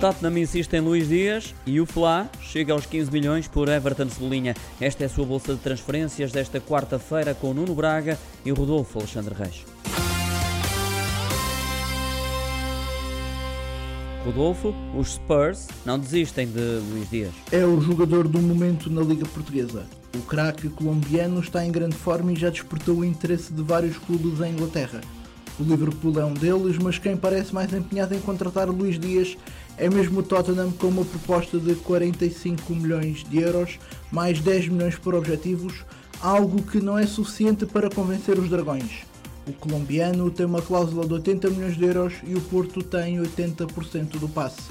Tottenham insiste em Luís Dias e o Fla chega aos 15 milhões por Everton Cebolinha. Esta é a sua bolsa de transferências desta quarta-feira com Nuno Braga e Rodolfo Alexandre Reis. Rodolfo, os Spurs não desistem de Luís Dias. É o jogador do momento na Liga Portuguesa. O craque colombiano está em grande forma e já despertou o interesse de vários clubes em Inglaterra. O Liverpool é um deles, mas quem parece mais empenhado em contratar Luís Dias é mesmo o Tottenham com uma proposta de 45 milhões de euros, mais 10 milhões por objetivos, algo que não é suficiente para convencer os dragões. O colombiano tem uma cláusula de 80 milhões de euros e o Porto tem 80% do passe.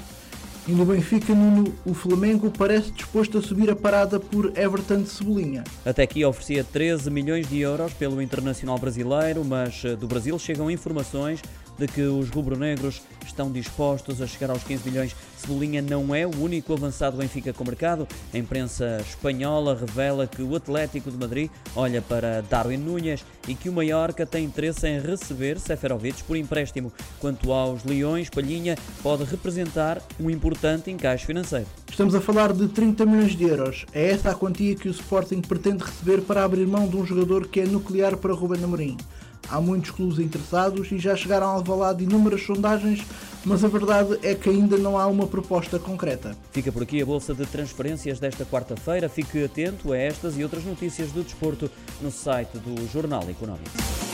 E no Benfica, Nuno, o Flamengo parece disposto a subir a parada por Everton de Cebolinha. Até aqui oferecia 13 milhões de euros pelo Internacional Brasileiro, mas eh, do Brasil chegam informações de que os rubro-negros estão dispostos a chegar aos 15 milhões. Cebolinha não é o único avançado Benfica com mercado. A imprensa espanhola revela que o Atlético de Madrid olha para Darwin Núñez e que o Mallorca tem interesse em receber Seferovic por empréstimo. Quanto aos Leões, Palhinha pode representar um importante encaixe financeiro. Estamos a falar de 30 milhões de euros. É essa a quantia que o Sporting pretende receber para abrir mão de um jogador que é nuclear para Ruben Amorim. Há muitos clubes interessados e já chegaram a alvalade inúmeras sondagens, mas a verdade é que ainda não há uma proposta concreta. Fica por aqui a bolsa de transferências desta quarta-feira. Fique atento a estas e outras notícias do desporto no site do Jornal Económico.